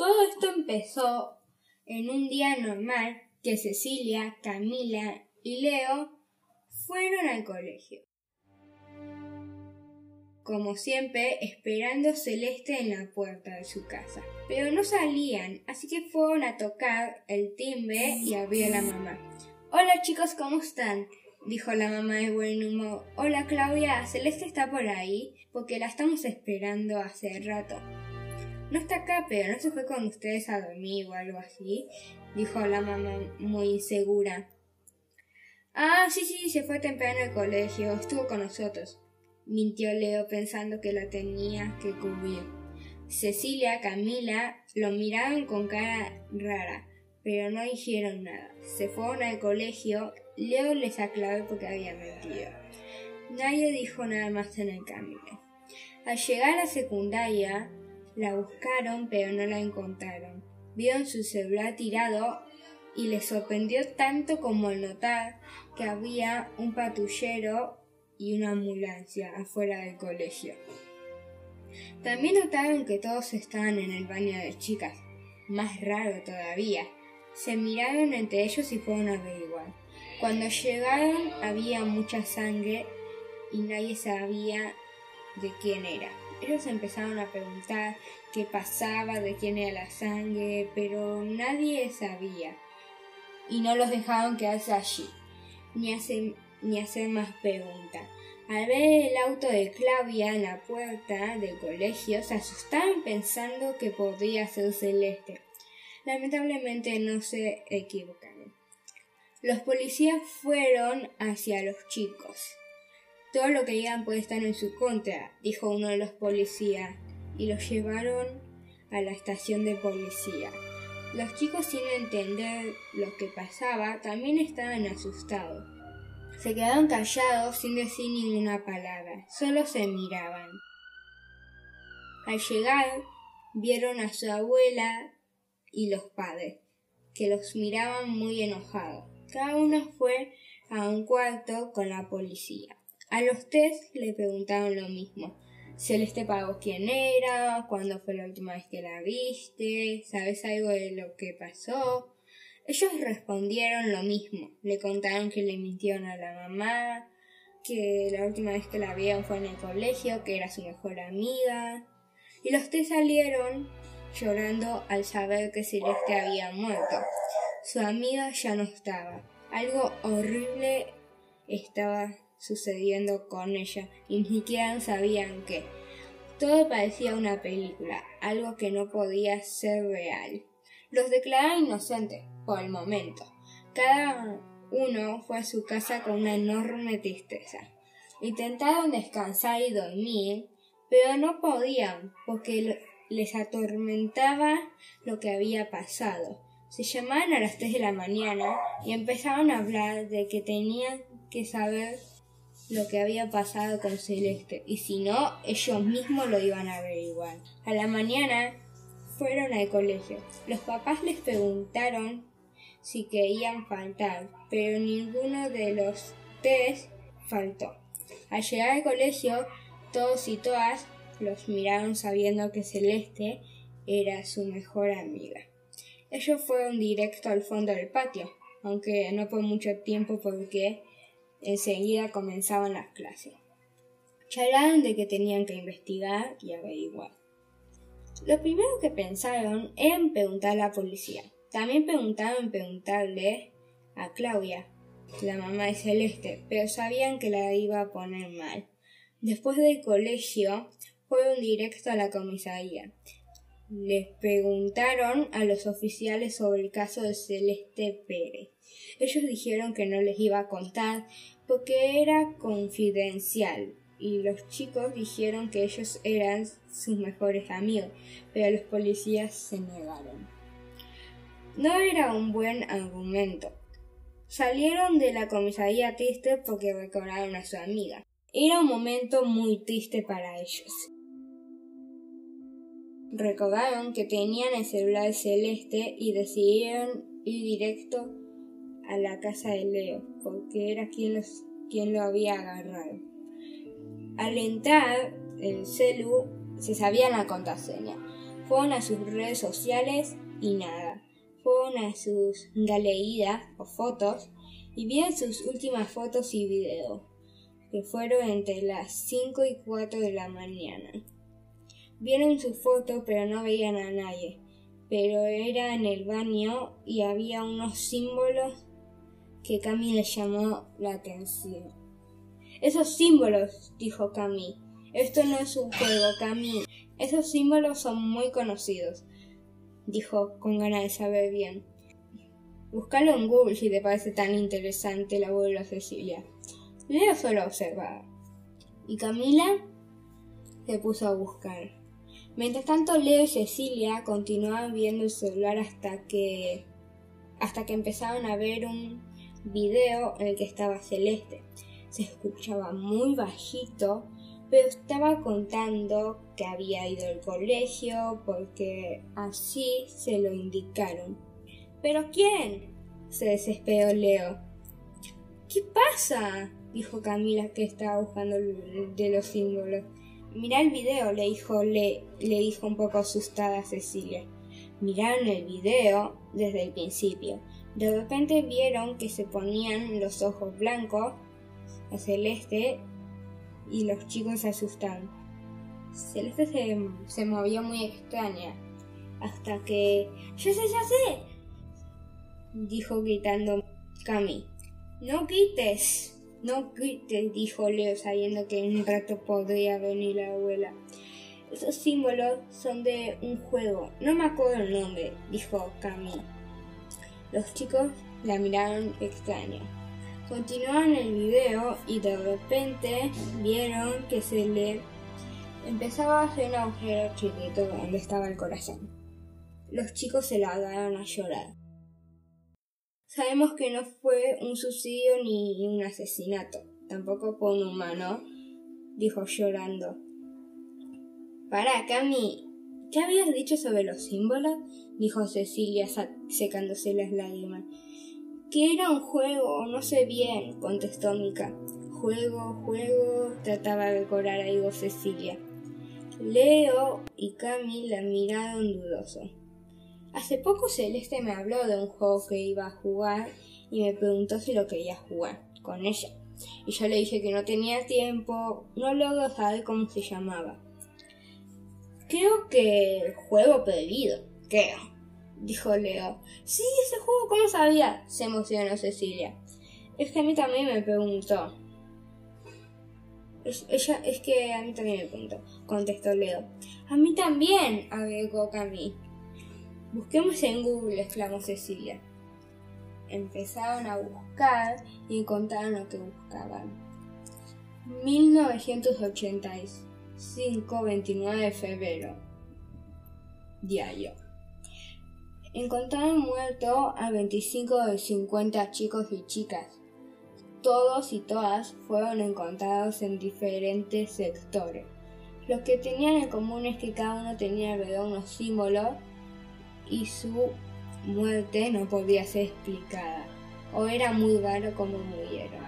Todo esto empezó en un día normal que Cecilia, Camila y Leo fueron al colegio. Como siempre, esperando Celeste en la puerta de su casa. Pero no salían, así que fueron a tocar el timbre y abrió la mamá. Hola chicos, ¿cómo están? dijo la mamá de buen humor. Hola Claudia, Celeste está por ahí, porque la estamos esperando hace rato. No está acá, pero no se fue con ustedes a dormir o algo así, dijo la mamá muy insegura. Ah, sí, sí, se fue temprano al colegio, estuvo con nosotros, mintió Leo pensando que la tenía que cubrir. Cecilia, Camila lo miraron con cara rara, pero no dijeron nada. Se fueron al colegio, Leo les aclaró porque había mentido. Nadie dijo nada más en el camino. Al llegar a la secundaria, la buscaron pero no la encontraron. Vieron su celular tirado y les sorprendió tanto como al notar que había un patrullero y una ambulancia afuera del colegio. También notaron que todos estaban en el baño de chicas. Más raro todavía. Se miraron entre ellos y fueron a averiguar. Cuando llegaron había mucha sangre y nadie sabía de quién era. Ellos empezaron a preguntar qué pasaba, de quién era la sangre, pero nadie sabía. Y no los dejaron quedarse allí, ni hacer, ni más preguntas. Al ver el auto de Claudia en la puerta del colegio, se asustaron pensando que podría ser Celeste. Lamentablemente no se equivocaron. Los policías fueron hacia los chicos. Todo lo que digan puede estar en su contra, dijo uno de los policías, y los llevaron a la estación de policía. Los chicos, sin entender lo que pasaba, también estaban asustados. Se quedaron callados sin decir ninguna palabra, solo se miraban. Al llegar, vieron a su abuela y los padres, que los miraban muy enojados. Cada uno fue a un cuarto con la policía. A los tres le preguntaron lo mismo. Celeste pagó quién era, cuándo fue la última vez que la viste, sabes algo de lo que pasó. Ellos respondieron lo mismo. Le contaron que le mintieron a la mamá, que la última vez que la vieron fue en el colegio, que era su mejor amiga. Y los tres salieron llorando al saber que Celeste había muerto. Su amiga ya no estaba. Algo horrible estaba sucediendo con ella y ni siquiera sabían qué. Todo parecía una película, algo que no podía ser real. Los declararon inocentes, por el momento. Cada uno fue a su casa con una enorme tristeza. Intentaron descansar y dormir, pero no podían, porque les atormentaba lo que había pasado. Se llamaban a las tres de la mañana y empezaron a hablar de que tenían que saber lo que había pasado con Celeste, y si no, ellos mismos lo iban a averiguar. A la mañana fueron al colegio. Los papás les preguntaron si querían faltar, pero ninguno de los tres faltó. Al llegar al colegio, todos y todas los miraron sabiendo que Celeste era su mejor amiga. Ellos fueron directo al fondo del patio, aunque no por mucho tiempo porque Enseguida comenzaban las clases. Charlaron de que tenían que investigar y averiguar. Lo primero que pensaron era en preguntar a la policía. También preguntaron preguntarle a Claudia, la mamá de Celeste, pero sabían que la iba a poner mal. Después del colegio, fueron directo a la comisaría. Les preguntaron a los oficiales sobre el caso de Celeste Pérez. Ellos dijeron que no les iba a contar porque era confidencial y los chicos dijeron que ellos eran sus mejores amigos, pero los policías se negaron. No era un buen argumento. Salieron de la comisaría triste porque recordaron a su amiga. Era un momento muy triste para ellos. Recordaron que tenían el celular celeste y decidieron ir directo a la casa de Leo, porque era quien, los, quien lo había agarrado. Al entrar el celu se sabía la contraseña. Fueron a sus redes sociales y nada. Fueron a sus galerías o fotos y vieron sus últimas fotos y videos, que fueron entre las 5 y 4 de la mañana. Vieron su foto pero no veían a nadie, pero era en el baño y había unos símbolos que Cami le llamó la atención. Esos símbolos, dijo Cami. Esto no es un juego, Cami. Esos símbolos son muy conocidos, dijo con ganas de saber bien. Búscalo en Google si te parece tan interesante la abuela Cecilia. Leo solo observar. Y Camila se puso a buscar. Mientras tanto, Leo y Cecilia continuaban viendo el celular hasta que hasta que empezaron a ver un video en el que estaba Celeste. Se escuchaba muy bajito, pero estaba contando que había ido al colegio porque así se lo indicaron. ¿Pero quién? se desesperó Leo. ¿Qué pasa? dijo Camila que estaba buscando de los símbolos. Mirá el video, le dijo, le, dijo un poco asustada Cecilia. Miraron el video desde el principio. De repente vieron que se ponían los ojos blancos a Celeste y los chicos se asustaron. Celeste se, se movió muy extraña hasta que... ¡Ya sé, ya sé! dijo gritando Cami. No grites, no grites, dijo Leo, sabiendo que en un rato podría venir la abuela. Esos símbolos son de un juego. No me acuerdo el nombre, dijo Cami. Los chicos la miraron extraña. Continuaron el video y de repente vieron que se le empezaba a hacer un agujero chiquito donde estaba el corazón. Los chicos se largaron a llorar. Sabemos que no fue un suicidio ni un asesinato, tampoco fue un humano, dijo llorando. Para, Cami, ¿qué habías dicho sobre los símbolos? dijo Cecilia secándose las lágrimas. Que era un juego, no sé bien, contestó Mica. Juego, juego, trataba de decorar algo Cecilia. Leo y Cami la miraron dudoso. Hace poco Celeste me habló de un juego que iba a jugar y me preguntó si lo quería jugar con ella. Y yo le dije que no tenía tiempo, no logro saber cómo se llamaba. Creo que juego prohibido, creo, dijo Leo. Sí, ese juego, ¿cómo sabía? se emocionó Cecilia. Es que a mí también me preguntó. Es, ella, es que a mí también me preguntó, contestó Leo. A mí también, agregó Cami. Busquemos en Google, exclamó Cecilia. Empezaron a buscar y encontraron lo que buscaban. 1985, 29 de febrero. Diario. Encontraron muerto a 25 de 50 chicos y chicas. Todos y todas fueron encontrados en diferentes sectores. Lo que tenían en común es que cada uno tenía alrededor unos símbolos y su muerte no podía ser explicada, o era muy raro como murieron.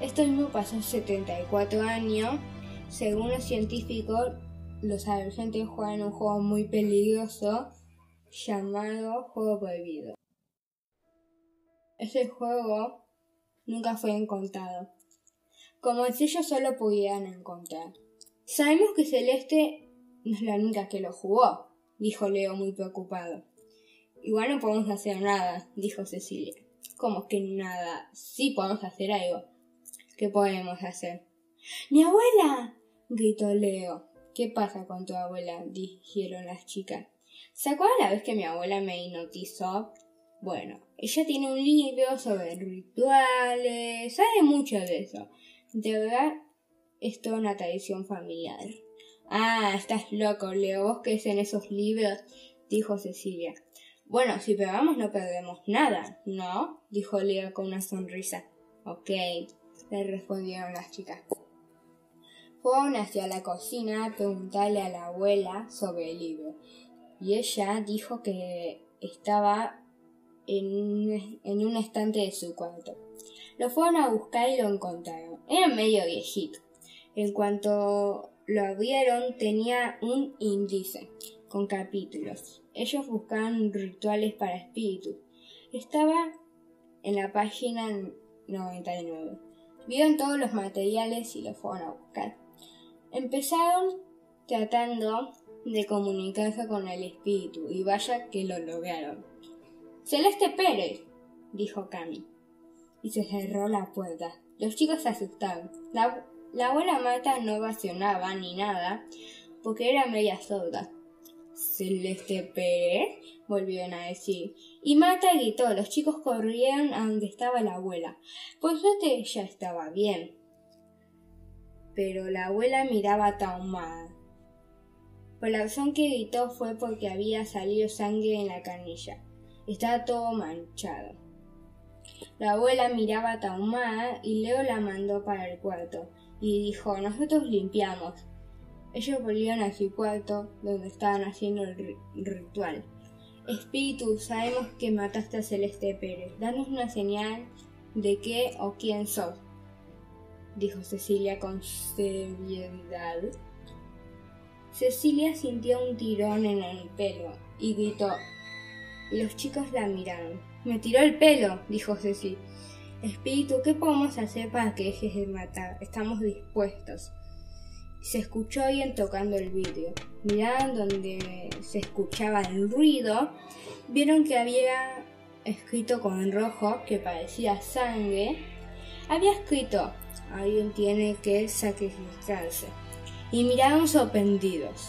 Esto mismo pasó en 74 años. Según los científicos, los adolescentes juegan un juego muy peligroso llamado Juego Prohibido. Ese juego nunca fue encontrado, como si ellos solo pudieran encontrar. Sabemos que Celeste no es la única que lo jugó, dijo Leo muy preocupado. Igual no podemos hacer nada, dijo Cecilia. ¿Cómo que nada? Sí podemos hacer algo. ¿Qué podemos hacer? ¡Mi abuela! gritó Leo. ¿Qué pasa con tu abuela? dijeron las chicas. ¿Se acuerdan la vez que mi abuela me hipnotizó? Bueno, ella tiene un libro sobre rituales, sabe mucho de eso. De verdad, es toda una tradición familiar. Ah, estás loco, Leo, vos que es en esos libros, dijo Cecilia. Bueno, si pegamos no perdemos nada, ¿no? dijo Leo con una sonrisa. Ok, le respondieron las chicas. Fueron hacia la cocina a preguntarle a la abuela sobre el libro, y ella dijo que estaba en, en un estante de su cuarto. Lo fueron a buscar y lo encontraron. Era medio viejito. En cuanto lo abrieron tenía un índice con capítulos. Ellos buscaban rituales para espíritus. Estaba en la página 99. Vieron todos los materiales y los fueron a buscar. Empezaron tratando de comunicarse con el espíritu y vaya que lo lograron. Celeste Pérez, dijo Cami. Y se cerró la puerta. Los chicos se la abuela Marta no vacionaba ni nada porque era media sorda. Celeste Pérez, volvieron a decir. Y Marta gritó. Los chicos corrieron a donde estaba la abuela. Por suerte ya estaba bien. Pero la abuela miraba traumada. Por la razón que gritó fue porque había salido sangre en la canilla. Estaba todo manchado. La abuela miraba traumada y Leo la mandó para el cuarto y dijo nosotros limpiamos. Ellos volvieron a su cuarto donde estaban haciendo el ritual. Espíritu, sabemos que mataste a Celeste Pérez. Danos una señal de qué o quién sos, dijo Cecilia con seriedad. Cecilia sintió un tirón en el pelo y gritó. Los chicos la miraron. Me tiró el pelo, dijo Ceci. Espíritu, ¿qué podemos hacer para que dejes de matar? Estamos dispuestos. Se escuchó alguien tocando el vidrio. Miraron donde se escuchaba el ruido. Vieron que había escrito con rojo, que parecía sangre. Había escrito, alguien tiene que sacrificarse. Y miraron sorprendidos.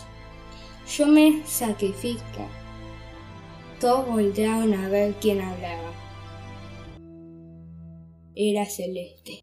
Yo me sacrifico. Todos voltearon a ver quién hablaba. Era Celeste.